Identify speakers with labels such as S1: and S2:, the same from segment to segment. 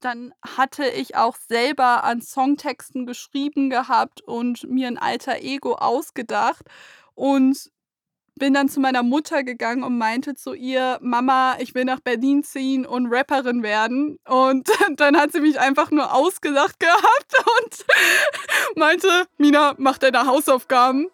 S1: Dann hatte ich auch selber an Songtexten geschrieben gehabt und mir ein alter Ego ausgedacht und bin dann zu meiner Mutter gegangen und meinte zu ihr, Mama, ich will nach Berlin ziehen und Rapperin werden. Und dann hat sie mich einfach nur ausgelacht gehabt und meinte, Mina, mach deine Hausaufgaben.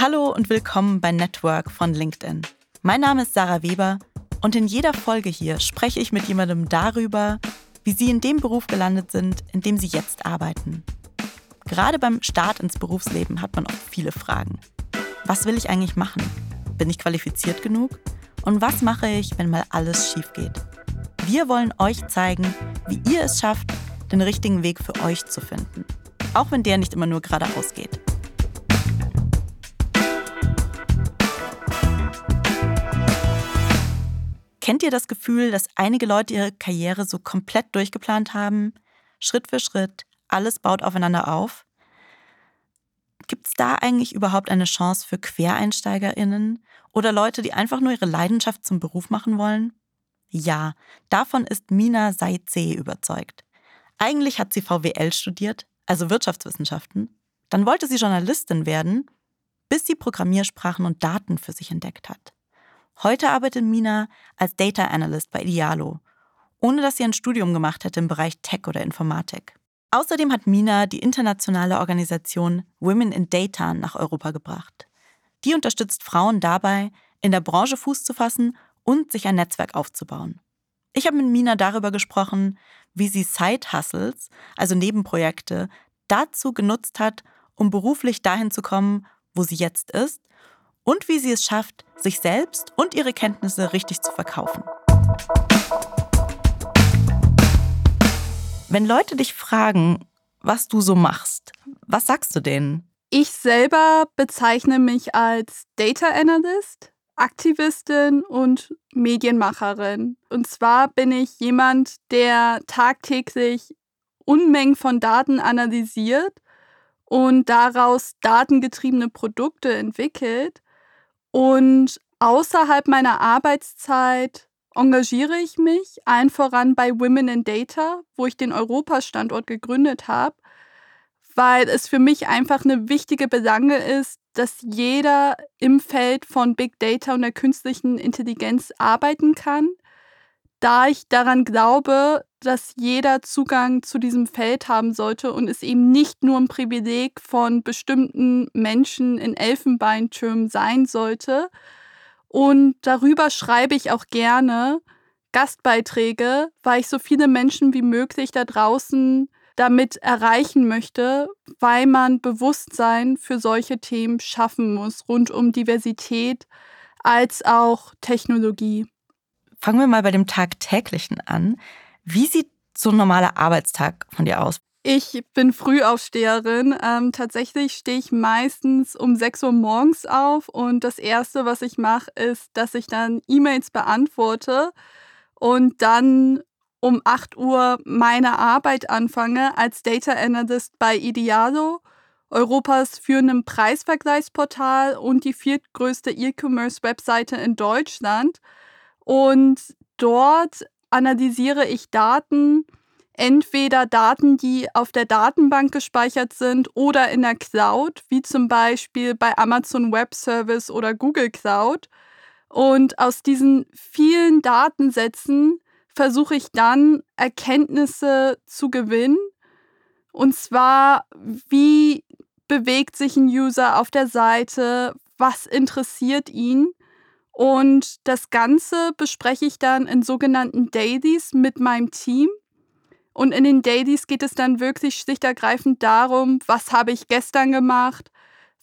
S2: Hallo und willkommen bei Network von LinkedIn. Mein Name ist Sarah Weber und in jeder Folge hier spreche ich mit jemandem darüber, wie sie in dem Beruf gelandet sind, in dem sie jetzt arbeiten. Gerade beim Start ins Berufsleben hat man oft viele Fragen. Was will ich eigentlich machen? Bin ich qualifiziert genug? Und was mache ich, wenn mal alles schief geht? Wir wollen euch zeigen, wie ihr es schafft, den richtigen Weg für euch zu finden. Auch wenn der nicht immer nur geradeaus geht. Kennt ihr das Gefühl, dass einige Leute ihre Karriere so komplett durchgeplant haben? Schritt für Schritt, alles baut aufeinander auf? Gibt es da eigentlich überhaupt eine Chance für QuereinsteigerInnen oder Leute, die einfach nur ihre Leidenschaft zum Beruf machen wollen? Ja, davon ist Mina Seitze überzeugt. Eigentlich hat sie VWL studiert, also Wirtschaftswissenschaften. Dann wollte sie Journalistin werden, bis sie Programmiersprachen und Daten für sich entdeckt hat. Heute arbeitet Mina als Data Analyst bei Idealo, ohne dass sie ein Studium gemacht hätte im Bereich Tech oder Informatik. Außerdem hat Mina die internationale Organisation Women in Data nach Europa gebracht. Die unterstützt Frauen dabei, in der Branche Fuß zu fassen und sich ein Netzwerk aufzubauen. Ich habe mit Mina darüber gesprochen, wie sie Side-Hustles, also Nebenprojekte, dazu genutzt hat, um beruflich dahin zu kommen, wo sie jetzt ist und wie sie es schafft, sich selbst und ihre Kenntnisse richtig zu verkaufen. Wenn Leute dich fragen, was du so machst, was sagst du denen?
S1: Ich selber bezeichne mich als Data Analyst, Aktivistin und Medienmacherin. Und zwar bin ich jemand, der tagtäglich Unmengen von Daten analysiert und daraus datengetriebene Produkte entwickelt und außerhalb meiner Arbeitszeit engagiere ich mich allen voran bei Women in Data, wo ich den Europastandort gegründet habe, weil es für mich einfach eine wichtige Belange ist, dass jeder im Feld von Big Data und der künstlichen Intelligenz arbeiten kann, da ich daran glaube, dass jeder Zugang zu diesem Feld haben sollte und es eben nicht nur ein Privileg von bestimmten Menschen in Elfenbeintürmen sein sollte. Und darüber schreibe ich auch gerne Gastbeiträge, weil ich so viele Menschen wie möglich da draußen damit erreichen möchte, weil man Bewusstsein für solche Themen schaffen muss, rund um Diversität als auch Technologie.
S2: Fangen wir mal bei dem Tagtäglichen an. Wie sieht so ein normaler Arbeitstag von dir aus?
S1: Ich bin Frühaufsteherin. Ähm, tatsächlich stehe ich meistens um 6 Uhr morgens auf und das Erste, was ich mache, ist, dass ich dann E-Mails beantworte und dann um 8 Uhr meine Arbeit anfange als Data Analyst bei Idealo, Europas führendem Preisvergleichsportal und die viertgrößte E-Commerce-Webseite in Deutschland. Und dort analysiere ich Daten, entweder Daten, die auf der Datenbank gespeichert sind oder in der Cloud, wie zum Beispiel bei Amazon Web Service oder Google Cloud. Und aus diesen vielen Datensätzen versuche ich dann Erkenntnisse zu gewinnen. Und zwar, wie bewegt sich ein User auf der Seite, was interessiert ihn und das Ganze bespreche ich dann in sogenannten Dailies mit meinem Team. Und in den Dailies geht es dann wirklich schlicht ergreifend darum, was habe ich gestern gemacht,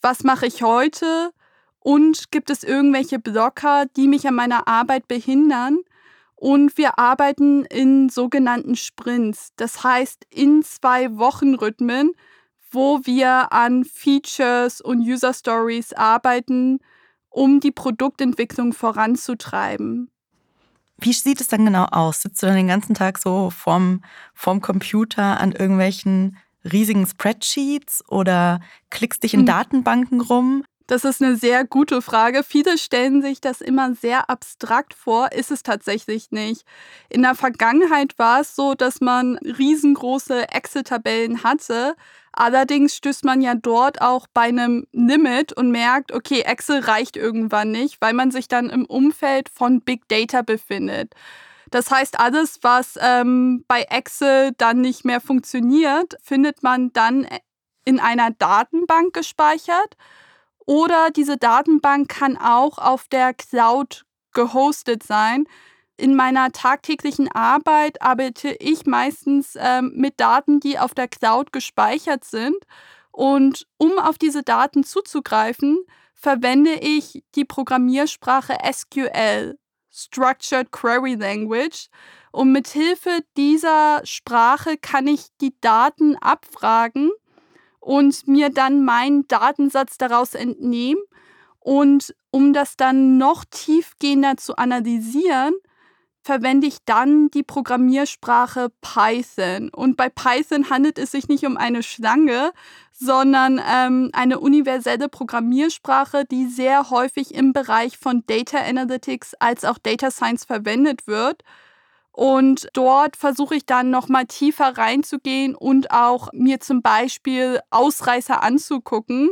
S1: was mache ich heute und gibt es irgendwelche Blocker, die mich an meiner Arbeit behindern. Und wir arbeiten in sogenannten Sprints, das heißt in zwei Wochenrhythmen, wo wir an Features und User Stories arbeiten um die Produktentwicklung voranzutreiben.
S2: Wie sieht es dann genau aus? Sitzt du dann den ganzen Tag so vorm, vorm Computer an irgendwelchen riesigen Spreadsheets oder klickst dich in hm. Datenbanken rum?
S1: Das ist eine sehr gute Frage. Viele stellen sich das immer sehr abstrakt vor, ist es tatsächlich nicht. In der Vergangenheit war es so, dass man riesengroße Excel-Tabellen hatte. Allerdings stößt man ja dort auch bei einem Limit und merkt, okay, Excel reicht irgendwann nicht, weil man sich dann im Umfeld von Big Data befindet. Das heißt, alles, was ähm, bei Excel dann nicht mehr funktioniert, findet man dann in einer Datenbank gespeichert. Oder diese Datenbank kann auch auf der Cloud gehostet sein. In meiner tagtäglichen Arbeit arbeite ich meistens ähm, mit Daten, die auf der Cloud gespeichert sind. Und um auf diese Daten zuzugreifen, verwende ich die Programmiersprache SQL, Structured Query Language. Und mit Hilfe dieser Sprache kann ich die Daten abfragen und mir dann meinen Datensatz daraus entnehmen. Und um das dann noch tiefgehender zu analysieren, verwende ich dann die Programmiersprache Python. Und bei Python handelt es sich nicht um eine Schlange, sondern ähm, eine universelle Programmiersprache, die sehr häufig im Bereich von Data Analytics als auch Data Science verwendet wird. Und dort versuche ich dann nochmal tiefer reinzugehen und auch mir zum Beispiel Ausreißer anzugucken,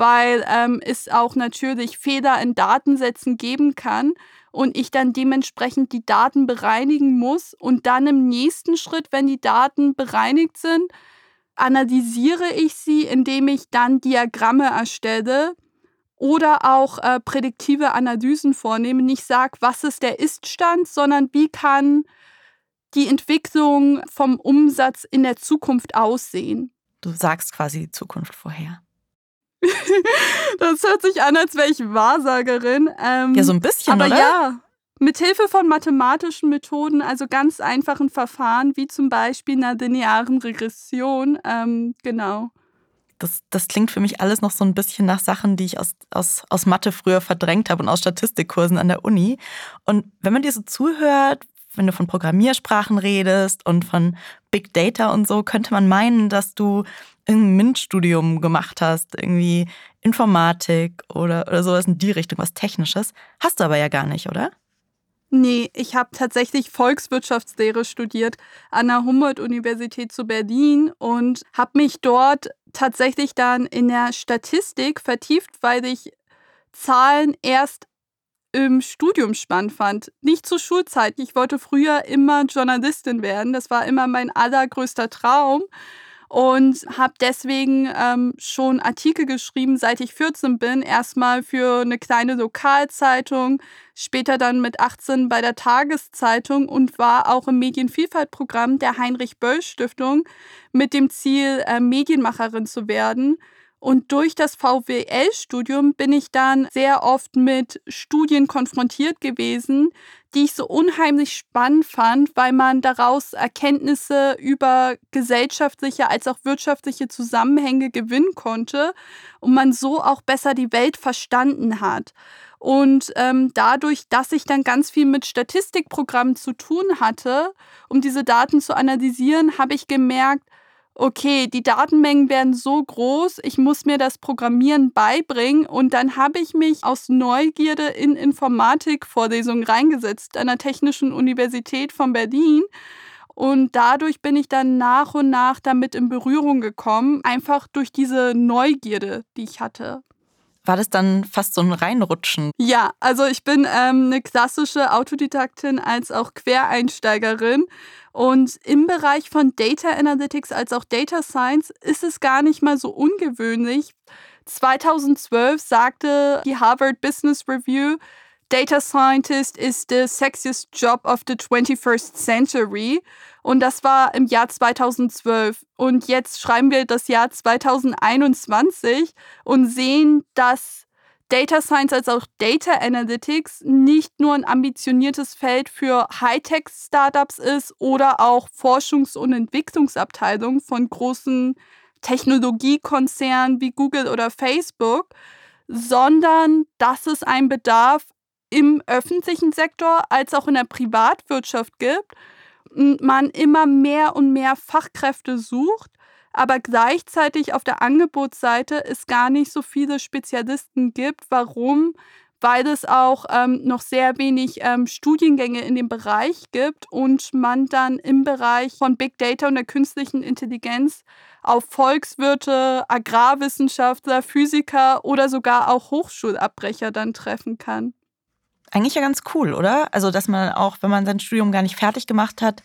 S1: weil ähm, es auch natürlich Fehler in Datensätzen geben kann und ich dann dementsprechend die Daten bereinigen muss und dann im nächsten Schritt, wenn die Daten bereinigt sind, analysiere ich sie, indem ich dann Diagramme erstelle oder auch äh, prädiktive Analysen vornehmen. Nicht sage, was ist der Ist-Stand, sondern wie kann die Entwicklung vom Umsatz in der Zukunft aussehen.
S2: Du sagst quasi die Zukunft vorher.
S1: das hört sich an, als wäre ich Wahrsagerin.
S2: Ähm, ja, so ein bisschen,
S1: aber
S2: oder?
S1: ja, mit Hilfe von mathematischen Methoden, also ganz einfachen Verfahren, wie zum Beispiel einer linearen Regression, ähm, genau.
S2: Das, das klingt für mich alles noch so ein bisschen nach Sachen, die ich aus, aus, aus Mathe früher verdrängt habe und aus Statistikkursen an der Uni. Und wenn man dir so zuhört, wenn du von Programmiersprachen redest und von Big Data und so, könnte man meinen, dass du ein MINT-Studium gemacht hast, irgendwie Informatik oder, oder sowas in die Richtung, was Technisches. Hast du aber ja gar nicht, oder?
S1: Nee, ich habe tatsächlich Volkswirtschaftslehre studiert an der Humboldt-Universität zu Berlin und habe mich dort tatsächlich dann in der Statistik vertieft, weil ich Zahlen erst im Studium spannend fand. Nicht zu Schulzeiten. Ich wollte früher immer Journalistin werden. Das war immer mein allergrößter Traum und habe deswegen ähm, schon Artikel geschrieben, seit ich 14 bin. Erstmal für eine kleine Lokalzeitung, später dann mit 18 bei der Tageszeitung und war auch im Medienvielfaltprogramm der Heinrich Böll Stiftung mit dem Ziel, äh, Medienmacherin zu werden. Und durch das VWL-Studium bin ich dann sehr oft mit Studien konfrontiert gewesen, die ich so unheimlich spannend fand, weil man daraus Erkenntnisse über gesellschaftliche als auch wirtschaftliche Zusammenhänge gewinnen konnte und man so auch besser die Welt verstanden hat. Und ähm, dadurch, dass ich dann ganz viel mit Statistikprogrammen zu tun hatte, um diese Daten zu analysieren, habe ich gemerkt, okay, die Datenmengen werden so groß, ich muss mir das Programmieren beibringen und dann habe ich mich aus Neugierde in Informatikvorlesungen reingesetzt an der Technischen Universität von Berlin. Und dadurch bin ich dann nach und nach damit in Berührung gekommen, einfach durch diese Neugierde, die ich hatte.
S2: War das dann fast so ein Reinrutschen?
S1: Ja, also ich bin ähm, eine klassische Autodidaktin als auch Quereinsteigerin. Und im Bereich von Data Analytics als auch Data Science ist es gar nicht mal so ungewöhnlich. 2012 sagte die Harvard Business Review, Data Scientist is the sexiest job of the 21st century. Und das war im Jahr 2012. Und jetzt schreiben wir das Jahr 2021 und sehen, dass Data Science als auch Data Analytics nicht nur ein ambitioniertes Feld für Hightech-Startups ist oder auch Forschungs- und Entwicklungsabteilungen von großen Technologiekonzernen wie Google oder Facebook, sondern dass es einen Bedarf im öffentlichen Sektor als auch in der Privatwirtschaft gibt man immer mehr und mehr Fachkräfte sucht, aber gleichzeitig auf der Angebotsseite es gar nicht so viele Spezialisten gibt. Warum? Weil es auch ähm, noch sehr wenig ähm, Studiengänge in dem Bereich gibt und man dann im Bereich von Big Data und der künstlichen Intelligenz auf Volkswirte, Agrarwissenschaftler, Physiker oder sogar auch Hochschulabbrecher dann treffen kann.
S2: Eigentlich ja ganz cool, oder? Also, dass man auch, wenn man sein Studium gar nicht fertig gemacht hat,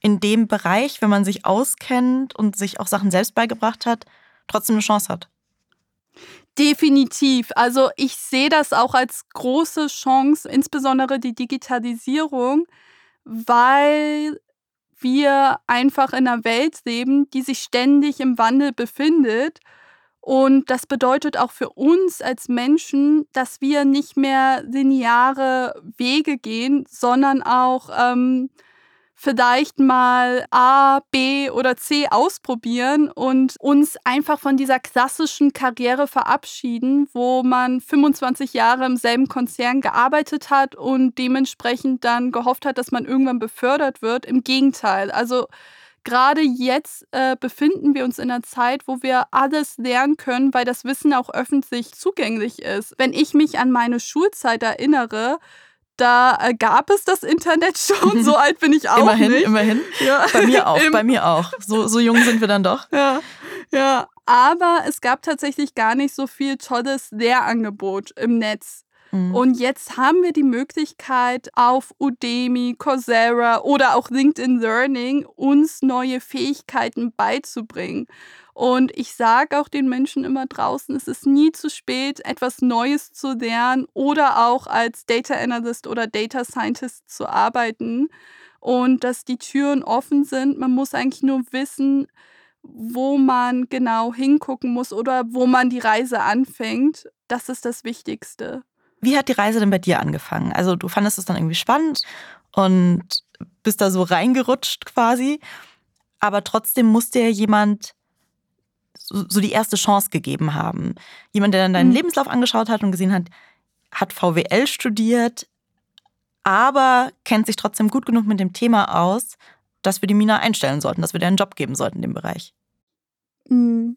S2: in dem Bereich, wenn man sich auskennt und sich auch Sachen selbst beigebracht hat, trotzdem eine Chance hat.
S1: Definitiv. Also ich sehe das auch als große Chance, insbesondere die Digitalisierung, weil wir einfach in einer Welt leben, die sich ständig im Wandel befindet. Und das bedeutet auch für uns als Menschen, dass wir nicht mehr lineare Wege gehen, sondern auch ähm, vielleicht mal A, B oder C ausprobieren und uns einfach von dieser klassischen Karriere verabschieden, wo man 25 Jahre im selben Konzern gearbeitet hat und dementsprechend dann gehofft hat, dass man irgendwann befördert wird. Im Gegenteil. Also gerade jetzt äh, befinden wir uns in einer Zeit, wo wir alles lernen können, weil das Wissen auch öffentlich zugänglich ist. Wenn ich mich an meine Schulzeit erinnere, da äh, gab es das Internet schon. So alt bin ich auch
S2: immerhin,
S1: nicht.
S2: Immerhin, ja. Bei mir auch, bei mir auch. So, so jung sind wir dann doch.
S1: Ja, ja. Aber es gab tatsächlich gar nicht so viel tolles Lehrangebot im Netz. Mhm. Und jetzt haben wir die Möglichkeit, auf Udemy, Coursera oder auch LinkedIn Learning uns neue Fähigkeiten beizubringen. Und ich sage auch den Menschen immer draußen, es ist nie zu spät, etwas Neues zu lernen oder auch als Data Analyst oder Data Scientist zu arbeiten. Und dass die Türen offen sind. Man muss eigentlich nur wissen, wo man genau hingucken muss oder wo man die Reise anfängt. Das ist das Wichtigste.
S2: Wie hat die Reise denn bei dir angefangen? Also du fandest es dann irgendwie spannend und bist da so reingerutscht quasi. Aber trotzdem musste ja jemand so, die erste Chance gegeben haben. Jemand, der dann deinen mhm. Lebenslauf angeschaut hat und gesehen hat, hat VWL studiert, aber kennt sich trotzdem gut genug mit dem Thema aus, dass wir die Mina einstellen sollten, dass wir dir einen Job geben sollten in dem Bereich.
S1: Mhm.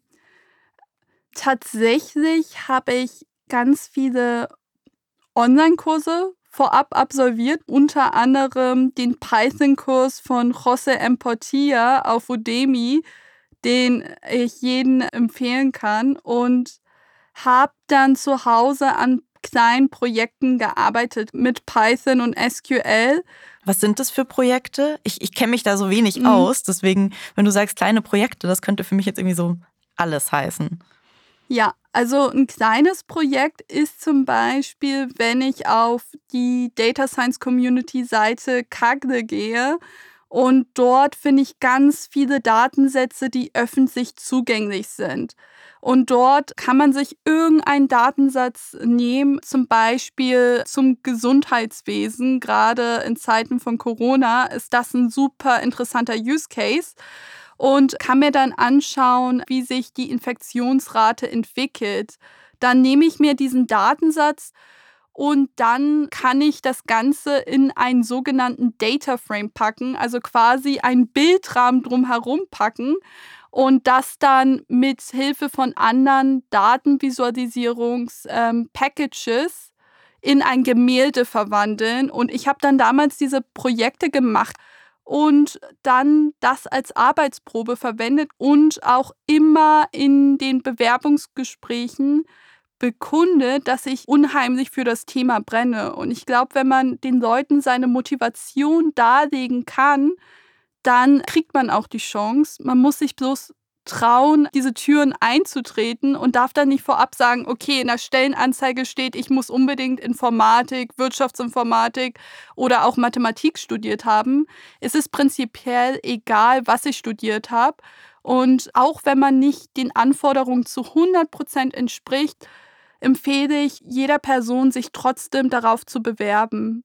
S1: Tatsächlich habe ich ganz viele Online-Kurse vorab absolviert, unter anderem den Python-Kurs von José M. Portilla auf Udemy, den ich jedem empfehlen kann und habe dann zu Hause an kleinen Projekten gearbeitet mit Python und SQL.
S2: Was sind das für Projekte? Ich, ich kenne mich da so wenig mhm. aus, deswegen, wenn du sagst kleine Projekte, das könnte für mich jetzt irgendwie so alles heißen.
S1: Ja, also ein kleines Projekt ist zum Beispiel, wenn ich auf die Data Science Community Seite Kagle gehe und dort finde ich ganz viele Datensätze, die öffentlich zugänglich sind. Und dort kann man sich irgendeinen Datensatz nehmen, zum Beispiel zum Gesundheitswesen. Gerade in Zeiten von Corona ist das ein super interessanter Use Case und kann mir dann anschauen, wie sich die Infektionsrate entwickelt. Dann nehme ich mir diesen Datensatz und dann kann ich das Ganze in einen sogenannten Data Frame packen, also quasi einen Bildrahmen drumherum packen und das dann mit Hilfe von anderen Datenvisualisierungs-Packages ähm, in ein Gemälde verwandeln. Und ich habe dann damals diese Projekte gemacht und dann das als Arbeitsprobe verwendet und auch immer in den Bewerbungsgesprächen bekunde, dass ich unheimlich für das Thema brenne. Und ich glaube, wenn man den Leuten seine Motivation darlegen kann, dann kriegt man auch die Chance. Man muss sich bloß trauen, diese Türen einzutreten und darf dann nicht vorab sagen, okay, in der Stellenanzeige steht, ich muss unbedingt Informatik, Wirtschaftsinformatik oder auch Mathematik studiert haben. Es ist prinzipiell egal, was ich studiert habe. Und auch wenn man nicht den Anforderungen zu 100 Prozent entspricht, empfehle ich jeder Person, sich trotzdem darauf zu bewerben.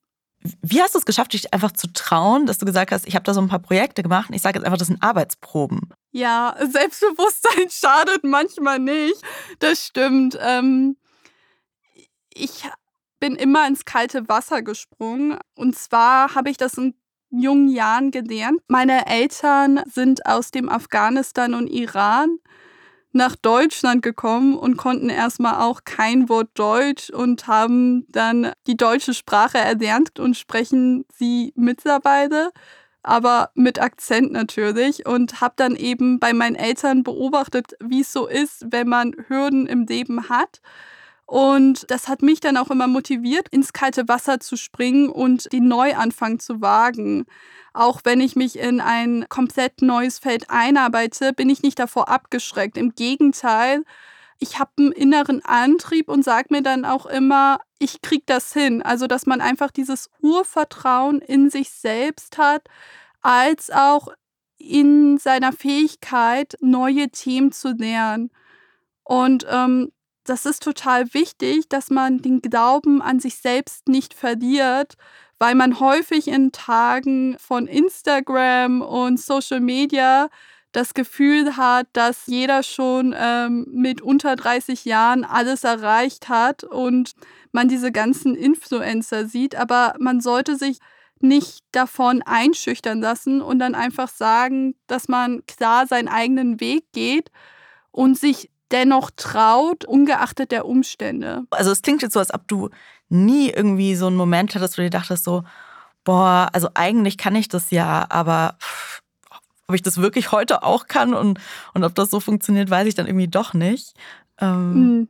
S2: Wie hast du es geschafft, dich einfach zu trauen, dass du gesagt hast, ich habe da so ein paar Projekte gemacht und ich sage jetzt einfach, das sind Arbeitsproben?
S1: Ja, Selbstbewusstsein schadet manchmal nicht. Das stimmt. Ähm, ich bin immer ins kalte Wasser gesprungen. Und zwar habe ich das ein jungen Jahren gelernt. Meine Eltern sind aus dem Afghanistan und Iran nach Deutschland gekommen und konnten erstmal auch kein Wort Deutsch und haben dann die deutsche Sprache erlernt und sprechen sie mittlerweile, aber mit Akzent natürlich und habe dann eben bei meinen Eltern beobachtet, wie es so ist, wenn man Hürden im Leben hat. Und das hat mich dann auch immer motiviert, ins kalte Wasser zu springen und den Neuanfang zu wagen. Auch wenn ich mich in ein komplett neues Feld einarbeite, bin ich nicht davor abgeschreckt. Im Gegenteil, ich habe einen inneren Antrieb und sage mir dann auch immer, ich kriege das hin. Also, dass man einfach dieses Urvertrauen in sich selbst hat, als auch in seiner Fähigkeit, neue Themen zu lernen. Und ähm, das ist total wichtig, dass man den Glauben an sich selbst nicht verliert, weil man häufig in Tagen von Instagram und Social Media das Gefühl hat, dass jeder schon ähm, mit unter 30 Jahren alles erreicht hat und man diese ganzen Influencer sieht. Aber man sollte sich nicht davon einschüchtern lassen und dann einfach sagen, dass man klar seinen eigenen Weg geht und sich dennoch traut, ungeachtet der Umstände.
S2: Also es klingt jetzt so, als ob du nie irgendwie so einen Moment hattest, wo du dir dachtest so, boah, also eigentlich kann ich das ja, aber pff, ob ich das wirklich heute auch kann und, und ob das so funktioniert, weiß ich dann irgendwie doch nicht. Ähm,
S1: hm.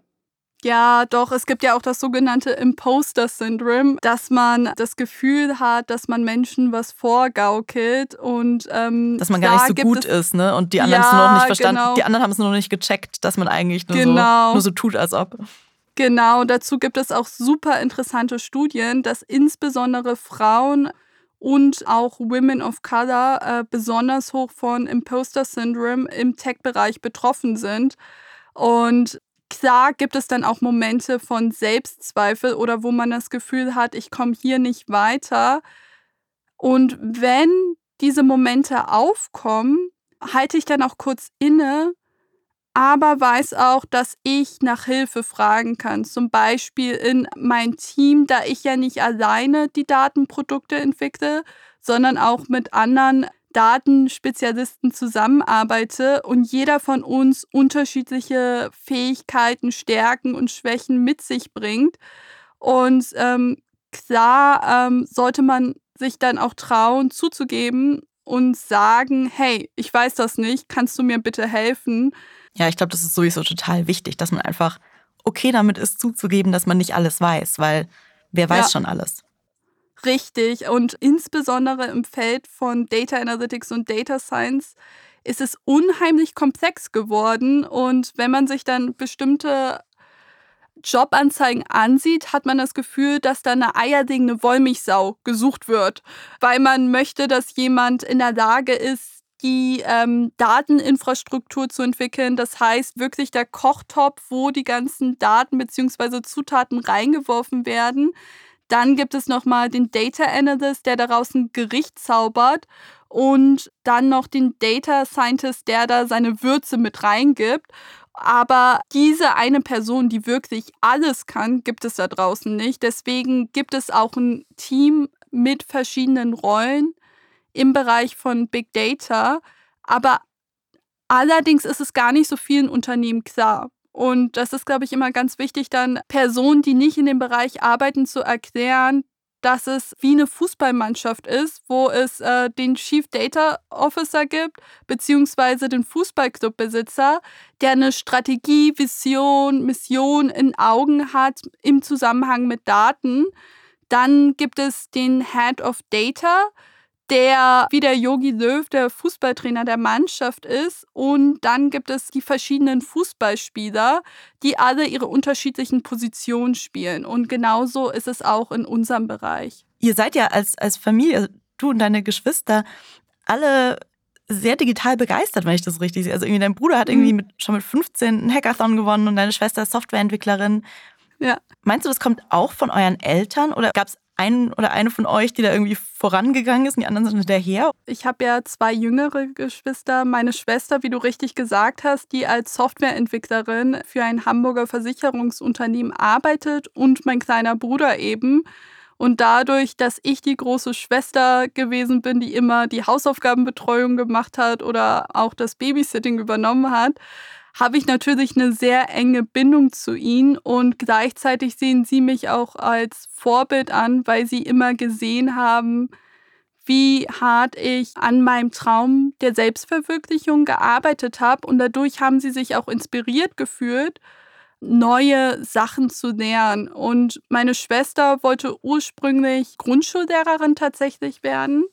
S1: Ja, doch, es gibt ja auch das sogenannte Imposter-Syndrom, dass man das Gefühl hat, dass man Menschen was vorgaukelt und ähm,
S2: dass man gar nicht so gut ist, ne? Und die anderen ja, haben es noch nicht verstanden. Genau. Die anderen haben es noch nicht gecheckt, dass man eigentlich nur, genau. so, nur so tut, als ob.
S1: Genau, dazu gibt es auch super interessante Studien, dass insbesondere Frauen und auch Women of Color äh, besonders hoch von Imposter Syndrome im Tech-Bereich betroffen sind. Und Klar gibt es dann auch Momente von Selbstzweifel oder wo man das Gefühl hat, ich komme hier nicht weiter. Und wenn diese Momente aufkommen, halte ich dann auch kurz inne, aber weiß auch, dass ich nach Hilfe fragen kann. Zum Beispiel in mein Team, da ich ja nicht alleine die Datenprodukte entwickle, sondern auch mit anderen Datenspezialisten zusammenarbeite und jeder von uns unterschiedliche Fähigkeiten, Stärken und Schwächen mit sich bringt. Und ähm, klar ähm, sollte man sich dann auch trauen, zuzugeben und sagen, hey, ich weiß das nicht, kannst du mir bitte helfen?
S2: Ja, ich glaube, das ist sowieso total wichtig, dass man einfach okay damit ist, zuzugeben, dass man nicht alles weiß, weil wer weiß ja. schon alles.
S1: Richtig. Und insbesondere im Feld von Data Analytics und Data Science ist es unheimlich komplex geworden. Und wenn man sich dann bestimmte Jobanzeigen ansieht, hat man das Gefühl, dass da eine eierlegende Wollmilchsau gesucht wird, weil man möchte, dass jemand in der Lage ist, die ähm, Dateninfrastruktur zu entwickeln. Das heißt wirklich der Kochtopf, wo die ganzen Daten bzw. Zutaten reingeworfen werden. Dann gibt es nochmal den Data Analyst, der daraus ein Gericht zaubert. Und dann noch den Data Scientist, der da seine Würze mit reingibt. Aber diese eine Person, die wirklich alles kann, gibt es da draußen nicht. Deswegen gibt es auch ein Team mit verschiedenen Rollen im Bereich von Big Data. Aber allerdings ist es gar nicht so vielen Unternehmen klar. Und das ist, glaube ich, immer ganz wichtig, dann Personen, die nicht in dem Bereich arbeiten, zu erklären, dass es wie eine Fußballmannschaft ist, wo es äh, den Chief Data Officer gibt, beziehungsweise den Fußballclubbesitzer, der eine Strategie, Vision, Mission in Augen hat im Zusammenhang mit Daten. Dann gibt es den Head of Data, der wie der Yogi Löw der Fußballtrainer der Mannschaft ist. Und dann gibt es die verschiedenen Fußballspieler, die alle ihre unterschiedlichen Positionen spielen. Und genauso ist es auch in unserem Bereich.
S2: Ihr seid ja als, als Familie, du und deine Geschwister, alle sehr digital begeistert, wenn ich das richtig sehe. Also irgendwie dein Bruder hat irgendwie mhm. mit, schon mit 15 einen Hackathon gewonnen und deine Schwester ist Softwareentwicklerin.
S1: Ja.
S2: Meinst du, das kommt auch von euren Eltern oder gab es ein oder eine von euch, die da irgendwie vorangegangen ist und die anderen sind hinterher?
S1: Ich habe ja zwei jüngere Geschwister. Meine Schwester, wie du richtig gesagt hast, die als Softwareentwicklerin für ein Hamburger Versicherungsunternehmen arbeitet und mein kleiner Bruder eben. Und dadurch, dass ich die große Schwester gewesen bin, die immer die Hausaufgabenbetreuung gemacht hat oder auch das Babysitting übernommen hat, habe ich natürlich eine sehr enge Bindung zu ihnen und gleichzeitig sehen sie mich auch als Vorbild an, weil sie immer gesehen haben, wie hart ich an meinem Traum der Selbstverwirklichung gearbeitet habe und dadurch haben sie sich auch inspiriert gefühlt, neue Sachen zu lernen. Und meine Schwester wollte ursprünglich Grundschullehrerin tatsächlich werden.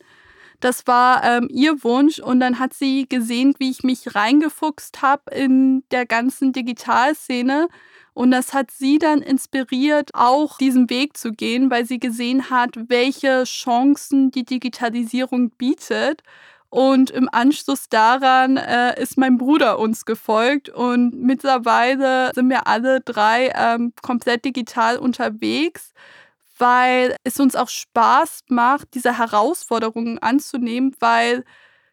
S1: Das war ähm, ihr Wunsch und dann hat sie gesehen, wie ich mich reingefuchst habe in der ganzen Digitalszene. Und das hat sie dann inspiriert, auch diesen Weg zu gehen, weil sie gesehen hat, welche Chancen die Digitalisierung bietet. Und im Anschluss daran äh, ist mein Bruder uns gefolgt und mittlerweile sind wir alle drei ähm, komplett digital unterwegs weil es uns auch Spaß macht, diese Herausforderungen anzunehmen, weil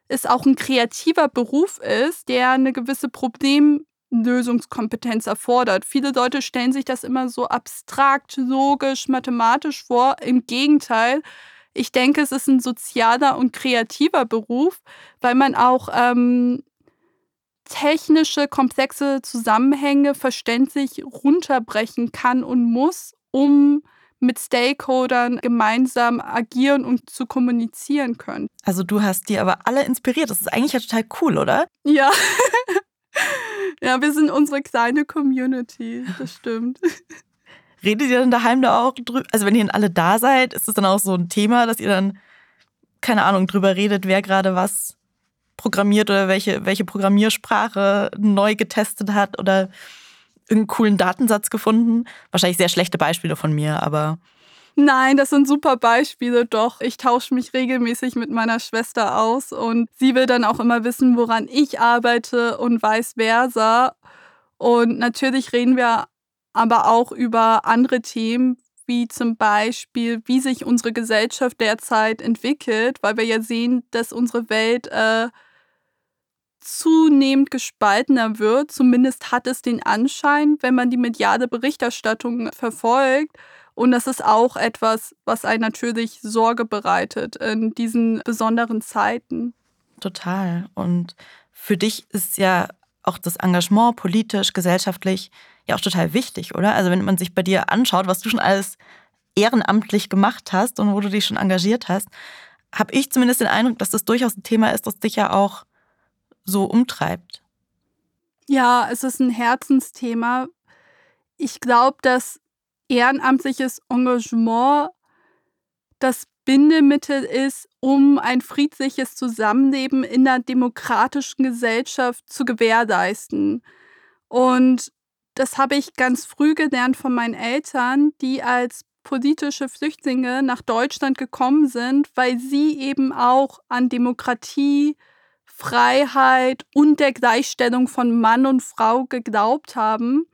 S1: es auch ein kreativer Beruf ist, der eine gewisse Problemlösungskompetenz erfordert. Viele Leute stellen sich das immer so abstrakt, logisch, mathematisch vor. Im Gegenteil, ich denke, es ist ein sozialer und kreativer Beruf, weil man auch ähm, technische, komplexe Zusammenhänge verständlich runterbrechen kann und muss, um mit Stakeholdern gemeinsam agieren und zu kommunizieren können.
S2: Also du hast die aber alle inspiriert. Das ist eigentlich ja total cool, oder?
S1: Ja. ja, wir sind unsere kleine Community, das stimmt.
S2: Redet ihr dann daheim da auch drüber? Also wenn ihr alle da seid, ist es dann auch so ein Thema, dass ihr dann, keine Ahnung, drüber redet, wer gerade was programmiert oder welche, welche Programmiersprache neu getestet hat oder irgendeinen coolen Datensatz gefunden? Wahrscheinlich sehr schlechte Beispiele von mir, aber.
S1: Nein, das sind super Beispiele, doch. Ich tausche mich regelmäßig mit meiner Schwester aus und sie will dann auch immer wissen, woran ich arbeite und vice versa. Und natürlich reden wir aber auch über andere Themen, wie zum Beispiel, wie sich unsere Gesellschaft derzeit entwickelt, weil wir ja sehen, dass unsere Welt äh, zunehmend gespaltener wird. Zumindest hat es den Anschein, wenn man die mediale Berichterstattung verfolgt. Und das ist auch etwas, was einen natürlich Sorge bereitet in diesen besonderen Zeiten.
S2: Total. Und für dich ist ja auch das Engagement politisch, gesellschaftlich ja auch total wichtig, oder? Also wenn man sich bei dir anschaut, was du schon alles ehrenamtlich gemacht hast und wo du dich schon engagiert hast, habe ich zumindest den Eindruck, dass das durchaus ein Thema ist, das dich ja auch so umtreibt?
S1: Ja, es ist ein Herzensthema. Ich glaube, dass ehrenamtliches Engagement das Bindemittel ist, um ein friedliches Zusammenleben in einer demokratischen Gesellschaft zu gewährleisten. Und das habe ich ganz früh gelernt von meinen Eltern, die als politische Flüchtlinge nach Deutschland gekommen sind, weil sie eben auch an Demokratie, Freiheit und der Gleichstellung von Mann und Frau geglaubt haben,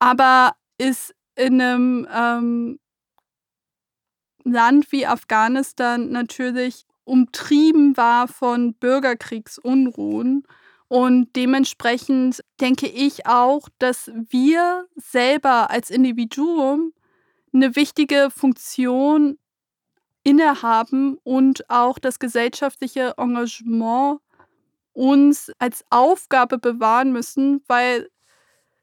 S1: aber es in einem ähm, Land wie Afghanistan natürlich umtrieben war von Bürgerkriegsunruhen. Und dementsprechend denke ich auch, dass wir selber als Individuum eine wichtige Funktion innehaben und auch das gesellschaftliche Engagement uns als Aufgabe bewahren müssen, weil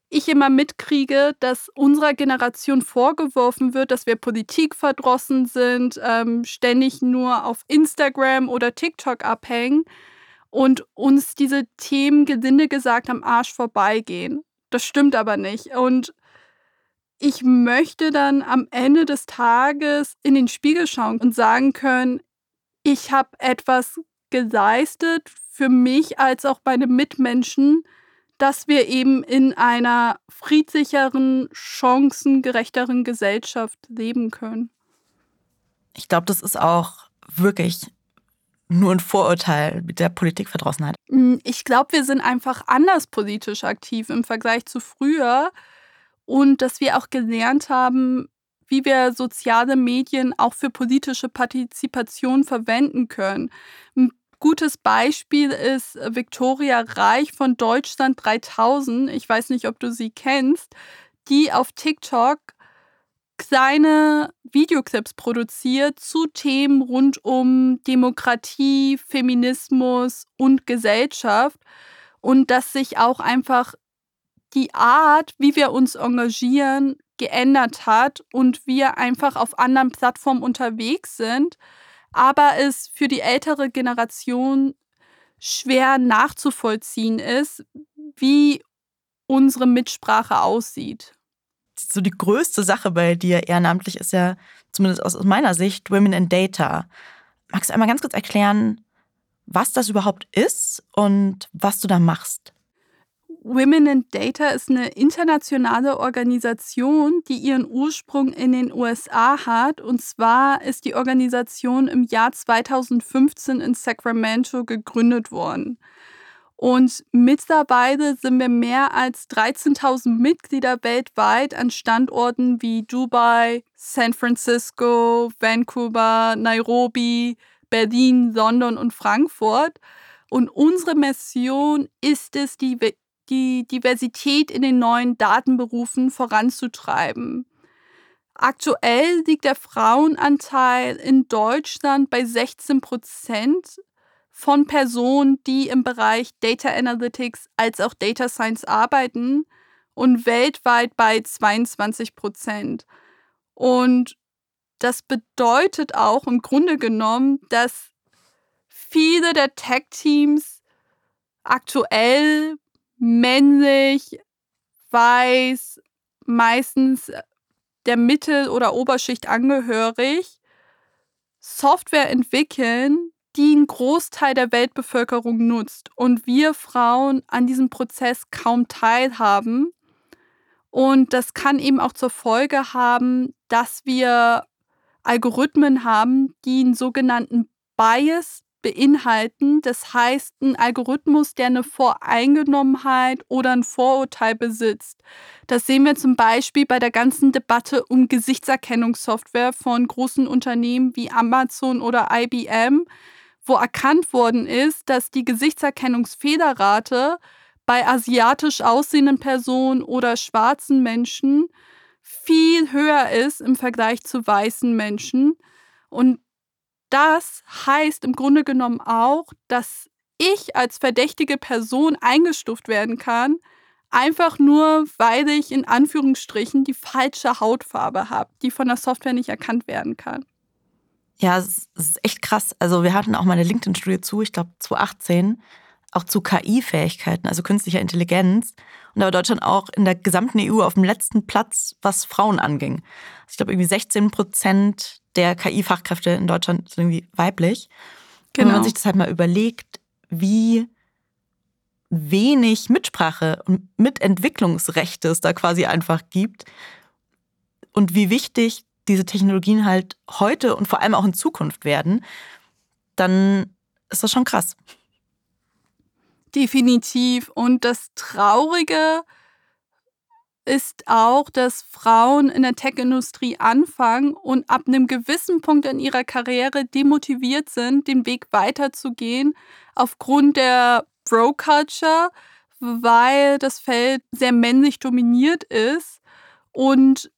S1: ich immer mitkriege, dass unserer Generation vorgeworfen wird, dass wir politikverdrossen sind, ähm, ständig nur auf Instagram oder TikTok abhängen und uns diese Themen gelinde gesagt am Arsch vorbeigehen. Das stimmt aber nicht. Und ich möchte dann am Ende des Tages in den Spiegel schauen und sagen können, ich habe etwas geleistet für mich als auch bei den Mitmenschen, dass wir eben in einer friedlicheren, chancengerechteren Gesellschaft leben können.
S2: Ich glaube, das ist auch wirklich nur ein Vorurteil mit der Politikverdrossenheit.
S1: Hm, ich glaube, wir sind einfach anders politisch aktiv im Vergleich zu früher und dass wir auch gelernt haben, wie wir soziale Medien auch für politische Partizipation verwenden können. Ein gutes Beispiel ist Viktoria Reich von Deutschland 3000. Ich weiß nicht, ob du sie kennst, die auf TikTok kleine Videoclips produziert zu Themen rund um Demokratie, Feminismus und Gesellschaft und dass sich auch einfach die Art, wie wir uns engagieren, geändert hat und wir einfach auf anderen Plattformen unterwegs sind, aber es für die ältere Generation schwer nachzuvollziehen ist, wie unsere Mitsprache aussieht.
S2: So die größte Sache bei dir ehrenamtlich ist ja, zumindest aus meiner Sicht, Women in Data. Magst du einmal ganz kurz erklären, was das überhaupt ist und was du da machst?
S1: Women in Data ist eine internationale Organisation, die ihren Ursprung in den USA hat. Und zwar ist die Organisation im Jahr 2015 in Sacramento gegründet worden. Und mittlerweile sind wir mehr als 13.000 Mitglieder weltweit an Standorten wie Dubai, San Francisco, Vancouver, Nairobi, Berlin, London und Frankfurt. Und unsere Mission ist es, die, die Diversität in den neuen Datenberufen voranzutreiben. Aktuell liegt der Frauenanteil in Deutschland bei 16 Prozent von Personen, die im Bereich Data Analytics als auch Data Science arbeiten und weltweit bei 22 Prozent. Und das bedeutet auch im Grunde genommen, dass viele der Tech-Teams aktuell männlich, weiß, meistens der Mittel- oder Oberschicht angehörig, Software entwickeln, die einen Großteil der Weltbevölkerung nutzt und wir Frauen an diesem Prozess kaum teilhaben. Und das kann eben auch zur Folge haben, dass wir Algorithmen haben, die einen sogenannten Bias beinhalten. Das heißt, ein Algorithmus, der eine Voreingenommenheit oder ein Vorurteil besitzt. Das sehen wir zum Beispiel bei der ganzen Debatte um Gesichtserkennungssoftware von großen Unternehmen wie Amazon oder IBM wo erkannt worden ist, dass die Gesichtserkennungsfehlerrate bei asiatisch aussehenden Personen oder schwarzen Menschen viel höher ist im Vergleich zu weißen Menschen. Und das heißt im Grunde genommen auch, dass ich als verdächtige Person eingestuft werden kann, einfach nur, weil ich in Anführungsstrichen die falsche Hautfarbe habe, die von der Software nicht erkannt werden kann.
S2: Ja, es ist echt krass. Also wir hatten auch mal eine LinkedIn-Studie zu, ich glaube 2018, auch zu KI-Fähigkeiten, also künstlicher Intelligenz. Und da war Deutschland auch in der gesamten EU auf dem letzten Platz, was Frauen anging. Also ich glaube, irgendwie 16 Prozent der KI-Fachkräfte in Deutschland sind irgendwie weiblich. Genau. wenn man sich das halt mal überlegt, wie wenig Mitsprache und Mitentwicklungsrechte es da quasi einfach gibt und wie wichtig diese Technologien halt heute und vor allem auch in Zukunft werden, dann ist das schon krass.
S1: Definitiv. Und das Traurige auch, dass Frauen in der Tech-Industrie anfangen und ab einem gewissen Punkt in ihrer Karriere demotiviert sind, den Weg weiterzugehen, aufgrund der Bro-Culture, weil das Feld sehr männlich dominiert ist und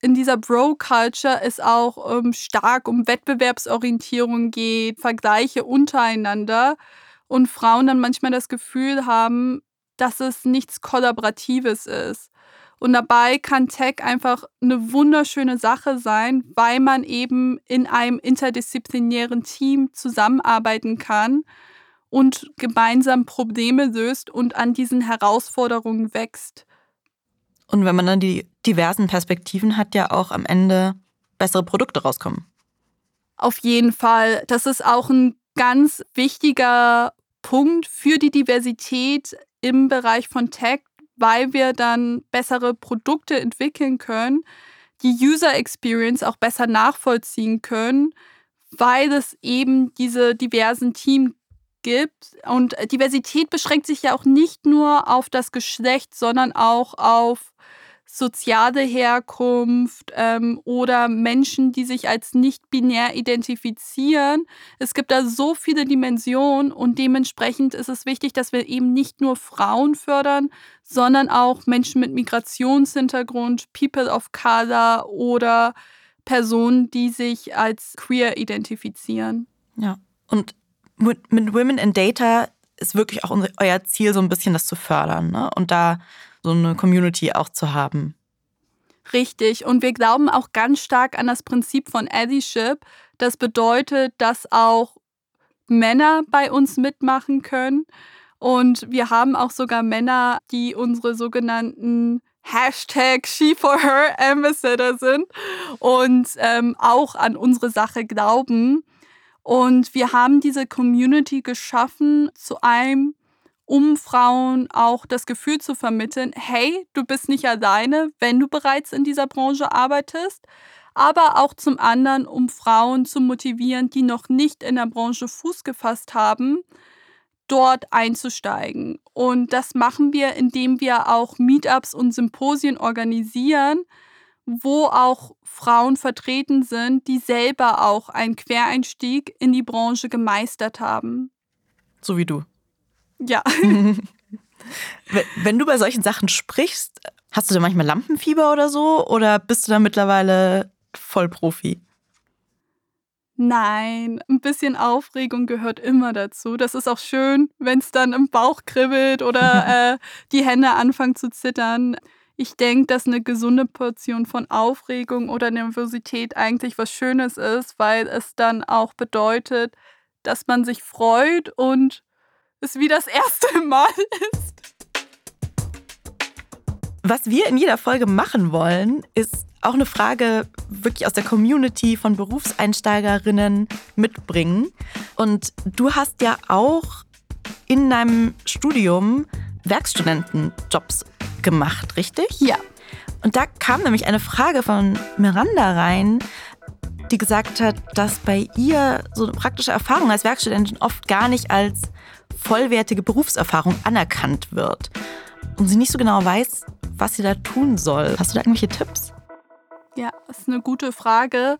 S1: in dieser Bro-Culture es auch ähm, stark um Wettbewerbsorientierung geht, Vergleiche untereinander und Frauen dann manchmal das Gefühl haben, dass es nichts Kollaboratives ist. Und dabei kann Tech einfach eine wunderschöne Sache sein, weil man eben in einem interdisziplinären Team zusammenarbeiten kann und gemeinsam Probleme löst und an diesen Herausforderungen wächst.
S2: Und wenn man dann die diversen Perspektiven hat, ja auch am Ende bessere Produkte rauskommen.
S1: Auf jeden Fall. Das ist auch ein ganz wichtiger Punkt für die Diversität im Bereich von Tech, weil wir dann bessere Produkte entwickeln können, die User Experience auch besser nachvollziehen können, weil es eben diese diversen Teams gibt. Und Diversität beschränkt sich ja auch nicht nur auf das Geschlecht, sondern auch auf soziale Herkunft ähm, oder Menschen, die sich als nicht binär identifizieren. Es gibt da so viele Dimensionen und dementsprechend ist es wichtig, dass wir eben nicht nur Frauen fördern, sondern auch Menschen mit Migrationshintergrund, People of Color oder Personen, die sich als queer identifizieren.
S2: Ja, und mit, mit Women in Data ist wirklich auch euer Ziel, so ein bisschen das zu fördern ne? und da so eine Community auch zu haben.
S1: Richtig. Und wir glauben auch ganz stark an das Prinzip von Allyship. Das bedeutet, dass auch Männer bei uns mitmachen können. Und wir haben auch sogar Männer, die unsere sogenannten Hashtag She for Her Ambassador sind und ähm, auch an unsere Sache glauben. Und wir haben diese Community geschaffen zu einem, um Frauen auch das Gefühl zu vermitteln, hey, du bist nicht alleine, wenn du bereits in dieser Branche arbeitest, aber auch zum anderen, um Frauen zu motivieren, die noch nicht in der Branche Fuß gefasst haben, dort einzusteigen. Und das machen wir, indem wir auch Meetups und Symposien organisieren, wo auch Frauen vertreten sind, die selber auch einen Quereinstieg in die Branche gemeistert haben.
S2: So wie du.
S1: Ja.
S2: Wenn du bei solchen Sachen sprichst, hast du da manchmal Lampenfieber oder so? Oder bist du da mittlerweile Vollprofi?
S1: Nein, ein bisschen Aufregung gehört immer dazu. Das ist auch schön, wenn es dann im Bauch kribbelt oder äh, die Hände anfangen zu zittern. Ich denke, dass eine gesunde Portion von Aufregung oder Nervosität eigentlich was Schönes ist, weil es dann auch bedeutet, dass man sich freut und es wie das erste Mal ist.
S2: Was wir in jeder Folge machen wollen, ist auch eine Frage wirklich aus der Community von Berufseinsteigerinnen mitbringen. Und du hast ja auch in deinem Studium Werkstudentenjobs gemacht, richtig?
S1: Ja.
S2: Und da kam nämlich eine Frage von Miranda rein, die gesagt hat, dass bei ihr so eine praktische Erfahrung als Werkstudentin oft gar nicht als vollwertige Berufserfahrung anerkannt wird. Und sie nicht so genau weiß, was sie da tun soll. Hast du da irgendwelche Tipps?
S1: Ja, das ist eine gute Frage.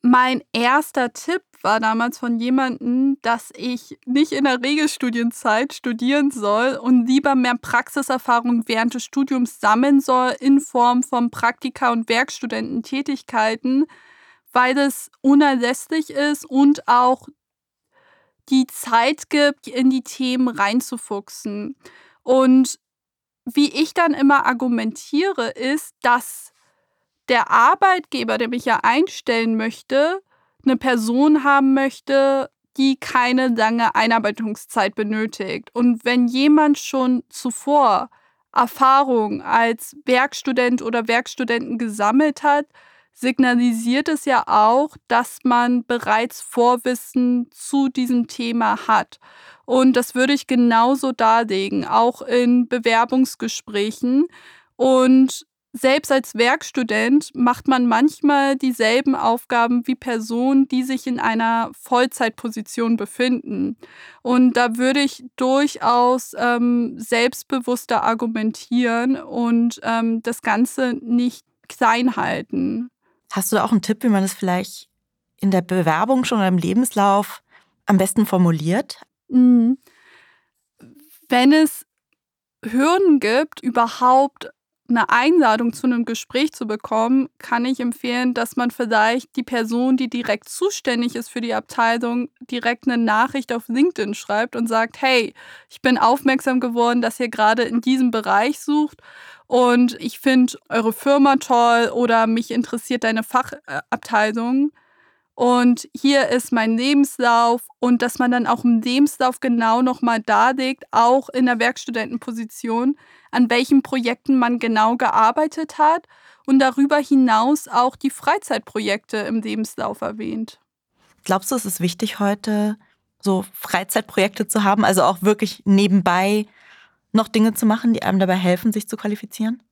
S1: Mein erster Tipp war damals von jemandem, dass ich nicht in der Regelstudienzeit studieren soll und lieber mehr Praxiserfahrung während des Studiums sammeln soll in Form von Praktika und Werkstudententätigkeiten, weil es unerlässlich ist und auch die Zeit gibt, in die Themen reinzufuchsen. Und wie ich dann immer argumentiere, ist, dass der Arbeitgeber, der mich ja einstellen möchte, eine Person haben möchte, die keine lange Einarbeitungszeit benötigt. Und wenn jemand schon zuvor Erfahrung als Werkstudent oder Werkstudenten gesammelt hat, signalisiert es ja auch, dass man bereits Vorwissen zu diesem Thema hat. Und das würde ich genauso darlegen, auch in Bewerbungsgesprächen. Und selbst als Werkstudent macht man manchmal dieselben Aufgaben wie Personen, die sich in einer Vollzeitposition befinden. Und da würde ich durchaus ähm, selbstbewusster argumentieren und ähm, das Ganze nicht klein halten.
S2: Hast du auch einen Tipp, wie man das vielleicht in der Bewerbung schon oder im Lebenslauf am besten formuliert?
S1: Mhm. Wenn es Hürden gibt, überhaupt eine Einladung zu einem Gespräch zu bekommen, kann ich empfehlen, dass man vielleicht die Person, die direkt zuständig ist für die Abteilung, direkt eine Nachricht auf LinkedIn schreibt und sagt, hey, ich bin aufmerksam geworden, dass ihr gerade in diesem Bereich sucht und ich finde eure Firma toll oder mich interessiert deine Fachabteilung. Und hier ist mein Lebenslauf und dass man dann auch im Lebenslauf genau nochmal darlegt, auch in der Werkstudentenposition, an welchen Projekten man genau gearbeitet hat und darüber hinaus auch die Freizeitprojekte im Lebenslauf erwähnt.
S2: Glaubst du, es ist wichtig heute, so Freizeitprojekte zu haben, also auch wirklich nebenbei noch Dinge zu machen, die einem dabei helfen, sich zu qualifizieren?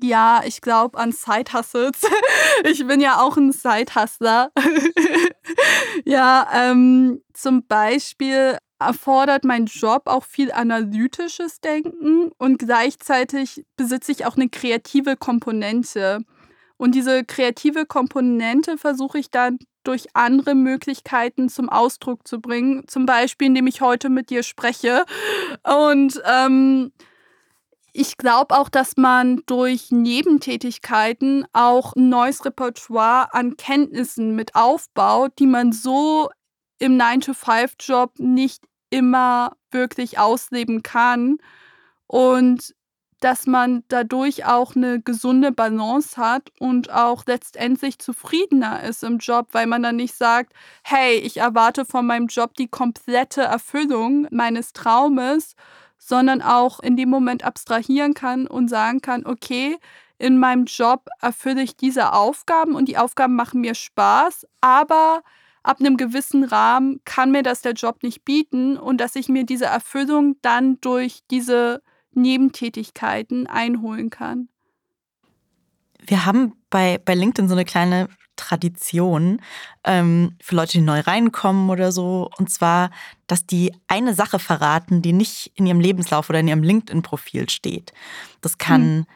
S1: Ja, ich glaube an Side-Hustles. ich bin ja auch ein Side-Hustler. ja, ähm, zum Beispiel erfordert mein Job auch viel analytisches Denken und gleichzeitig besitze ich auch eine kreative Komponente. Und diese kreative Komponente versuche ich dann durch andere Möglichkeiten zum Ausdruck zu bringen. Zum Beispiel, indem ich heute mit dir spreche. Und ähm, ich glaube auch, dass man durch Nebentätigkeiten auch ein neues Repertoire an Kenntnissen mit aufbaut, die man so im 9-to-5-Job nicht immer wirklich ausleben kann. Und dass man dadurch auch eine gesunde Balance hat und auch letztendlich zufriedener ist im Job, weil man dann nicht sagt, hey, ich erwarte von meinem Job die komplette Erfüllung meines Traumes, sondern auch in dem Moment abstrahieren kann und sagen kann, okay, in meinem Job erfülle ich diese Aufgaben und die Aufgaben machen mir Spaß, aber ab einem gewissen Rahmen kann mir das der Job nicht bieten und dass ich mir diese Erfüllung dann durch diese Nebentätigkeiten einholen kann.
S2: Wir haben bei, bei LinkedIn so eine kleine Tradition ähm, für Leute, die neu reinkommen oder so. Und zwar, dass die eine Sache verraten, die nicht in ihrem Lebenslauf oder in ihrem LinkedIn-Profil steht. Das kann hm.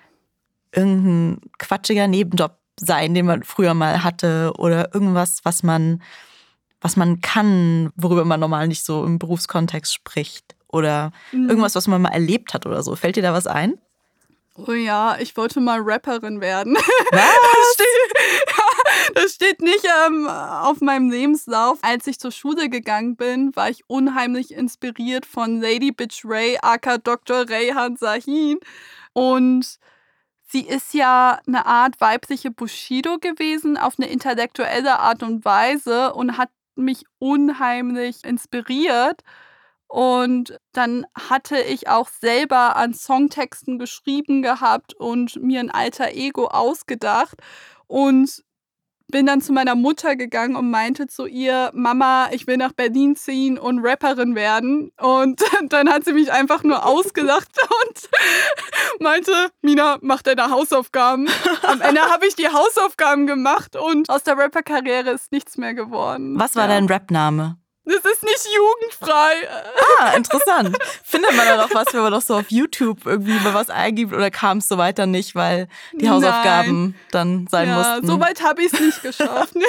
S2: irgendein quatschiger Nebenjob sein, den man früher mal hatte oder irgendwas, was man, was man kann, worüber man normal nicht so im Berufskontext spricht oder mhm. irgendwas, was man mal erlebt hat oder so. Fällt dir da was ein?
S1: Oh ja, ich wollte mal Rapperin werden.
S2: Was?
S1: Das steht, ja, das steht nicht ähm, auf meinem Lebenslauf. Als ich zur Schule gegangen bin, war ich unheimlich inspiriert von Lady Bitch Ray, aka Dr. Rayhan Sahin. Und sie ist ja eine Art weibliche Bushido gewesen, auf eine intellektuelle Art und Weise und hat mich unheimlich inspiriert. Und dann hatte ich auch selber an Songtexten geschrieben gehabt und mir ein alter Ego ausgedacht. Und bin dann zu meiner Mutter gegangen und meinte zu ihr, Mama, ich will nach Berlin ziehen und Rapperin werden. Und dann hat sie mich einfach nur ausgelacht und meinte, Mina, mach deine Hausaufgaben. Am Ende habe ich die Hausaufgaben gemacht und aus der Rapperkarriere ist nichts mehr geworden.
S2: Was war ja. dein Rapname?
S1: Das ist nicht jugendfrei.
S2: Ah, interessant. Findet man da noch was, wenn man doch so auf YouTube irgendwie mal was eingibt oder kam es so weiter nicht, weil die Hausaufgaben Nein. dann sein ja, mussten?
S1: So weit habe ich es nicht geschafft.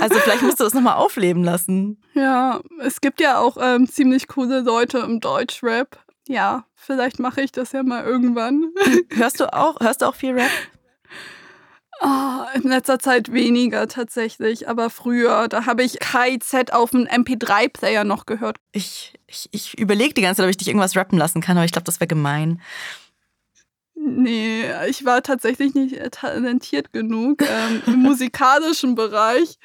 S2: Also vielleicht musst du das nochmal aufleben lassen.
S1: Ja, es gibt ja auch ähm, ziemlich coole Leute im Deutschrap. Ja, vielleicht mache ich das ja mal irgendwann.
S2: Hörst du auch, hörst du auch viel Rap?
S1: Oh, in letzter Zeit weniger tatsächlich, aber früher, da habe ich KIZ auf dem MP3-Player noch gehört.
S2: Ich, ich, ich überlege die ganze Zeit, ob ich dich irgendwas rappen lassen kann, aber ich glaube, das wäre gemein.
S1: Nee, ich war tatsächlich nicht talentiert genug ähm, im musikalischen Bereich.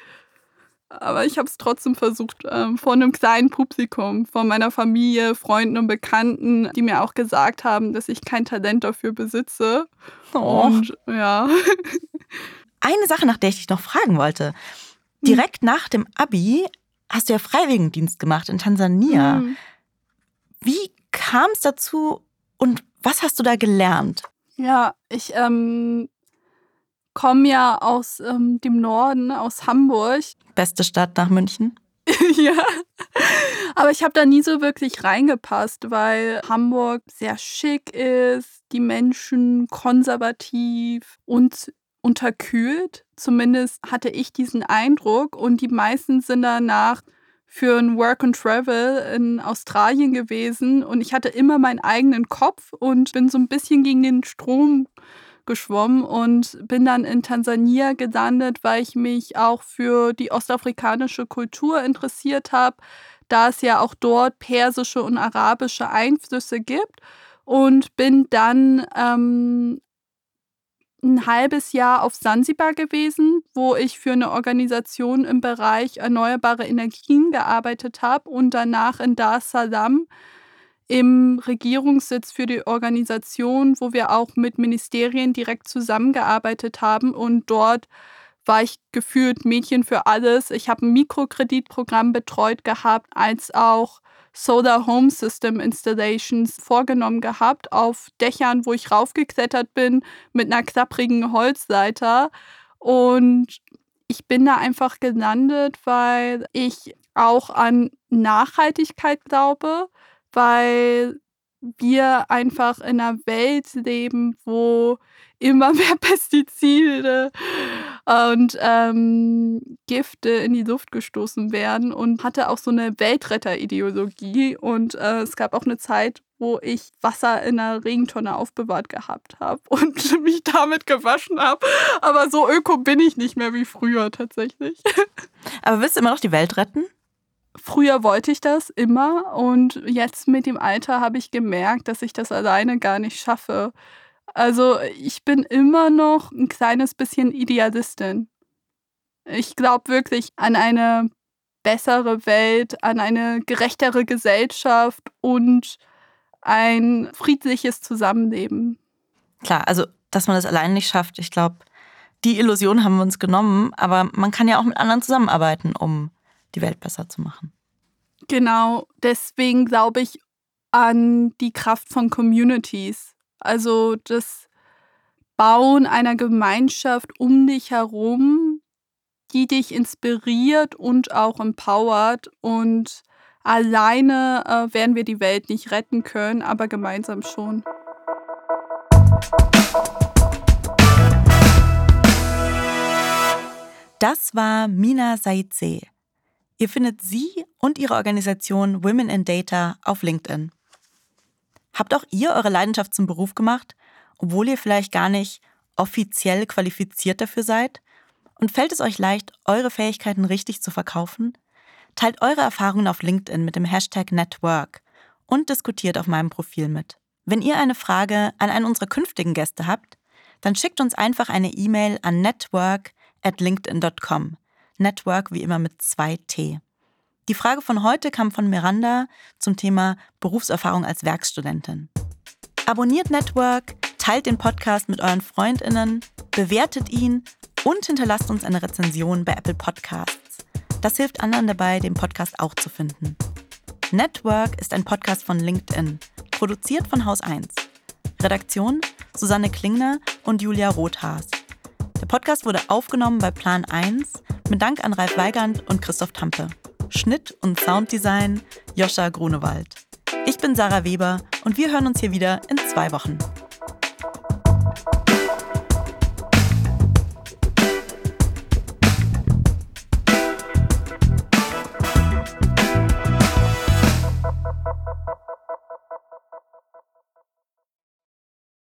S1: Aber ich habe es trotzdem versucht, ähm, vor einem kleinen Publikum, vor meiner Familie, Freunden und Bekannten, die mir auch gesagt haben, dass ich kein Talent dafür besitze. Oh. Und ja.
S2: Eine Sache, nach der ich dich noch fragen wollte. Direkt hm. nach dem Abi hast du ja Freiwilligendienst gemacht in Tansania. Hm. Wie kam es dazu und was hast du da gelernt?
S1: Ja, ich ähm, komme ja aus ähm, dem Norden, aus Hamburg.
S2: Beste Stadt nach München?
S1: ja. Aber ich habe da nie so wirklich reingepasst, weil Hamburg sehr schick ist, die Menschen konservativ und unterkühlt. Zumindest hatte ich diesen Eindruck. Und die meisten sind danach für ein Work and Travel in Australien gewesen. Und ich hatte immer meinen eigenen Kopf und bin so ein bisschen gegen den Strom geschwommen und bin dann in Tansania gelandet, weil ich mich auch für die ostafrikanische Kultur interessiert habe, da es ja auch dort persische und arabische Einflüsse gibt. Und bin dann ähm, ein halbes Jahr auf Sansibar gewesen, wo ich für eine Organisation im Bereich erneuerbare Energien gearbeitet habe und danach in Dar es Salaam im Regierungssitz für die Organisation, wo wir auch mit Ministerien direkt zusammengearbeitet haben. Und dort war ich gefühlt Mädchen für alles. Ich habe ein Mikrokreditprogramm betreut gehabt, als auch Solar Home System Installations vorgenommen gehabt auf Dächern, wo ich raufgeklettert bin mit einer klapprigen Holzleiter. Und ich bin da einfach gelandet, weil ich auch an Nachhaltigkeit glaube, weil wir einfach in einer Welt leben, wo immer mehr Pestizide und ähm, Gifte in die Luft gestoßen werden und hatte auch so eine Weltretter-Ideologie. Und äh, es gab auch eine Zeit, wo ich Wasser in einer Regentonne aufbewahrt gehabt habe und mich damit gewaschen habe. Aber so öko bin ich nicht mehr wie früher tatsächlich.
S2: Aber willst du immer noch die Welt retten?
S1: Früher wollte ich das immer und jetzt mit dem Alter habe ich gemerkt, dass ich das alleine gar nicht schaffe. Also ich bin immer noch ein kleines bisschen Idealistin. Ich glaube wirklich an eine bessere Welt, an eine gerechtere Gesellschaft und ein friedliches Zusammenleben.
S2: Klar, also dass man das allein nicht schafft, ich glaube, die Illusion haben wir uns genommen, aber man kann ja auch mit anderen zusammenarbeiten, um die Welt besser zu machen.
S1: Genau, deswegen glaube ich an die Kraft von Communities. Also das Bauen einer Gemeinschaft um dich herum, die dich inspiriert und auch empowert. Und alleine äh, werden wir die Welt nicht retten können, aber gemeinsam schon.
S2: Das war Mina Saidze. Ihr findet sie und ihre Organisation Women in Data auf LinkedIn. Habt auch ihr eure Leidenschaft zum Beruf gemacht, obwohl ihr vielleicht gar nicht offiziell qualifiziert dafür seid? Und fällt es euch leicht, eure Fähigkeiten richtig zu verkaufen? Teilt eure Erfahrungen auf LinkedIn mit dem Hashtag Network und diskutiert auf meinem Profil mit. Wenn ihr eine Frage an einen unserer künftigen Gäste habt, dann schickt uns einfach eine E-Mail an network at linkedin.com. Network wie immer mit zwei T. Die Frage von heute kam von Miranda zum Thema Berufserfahrung als Werkstudentin. Abonniert Network, teilt den Podcast mit euren Freundinnen, bewertet ihn und hinterlasst uns eine Rezension bei Apple Podcasts. Das hilft anderen dabei, den Podcast auch zu finden. Network ist ein Podcast von LinkedIn, produziert von Haus 1. Redaktion Susanne Klingner und Julia Rothaas. Der Podcast wurde aufgenommen bei Plan 1 mit Dank an Ralf Weigand und Christoph Tampe. Schnitt und Sounddesign Joscha Grunewald. Ich bin Sarah Weber und wir hören uns hier wieder in zwei Wochen.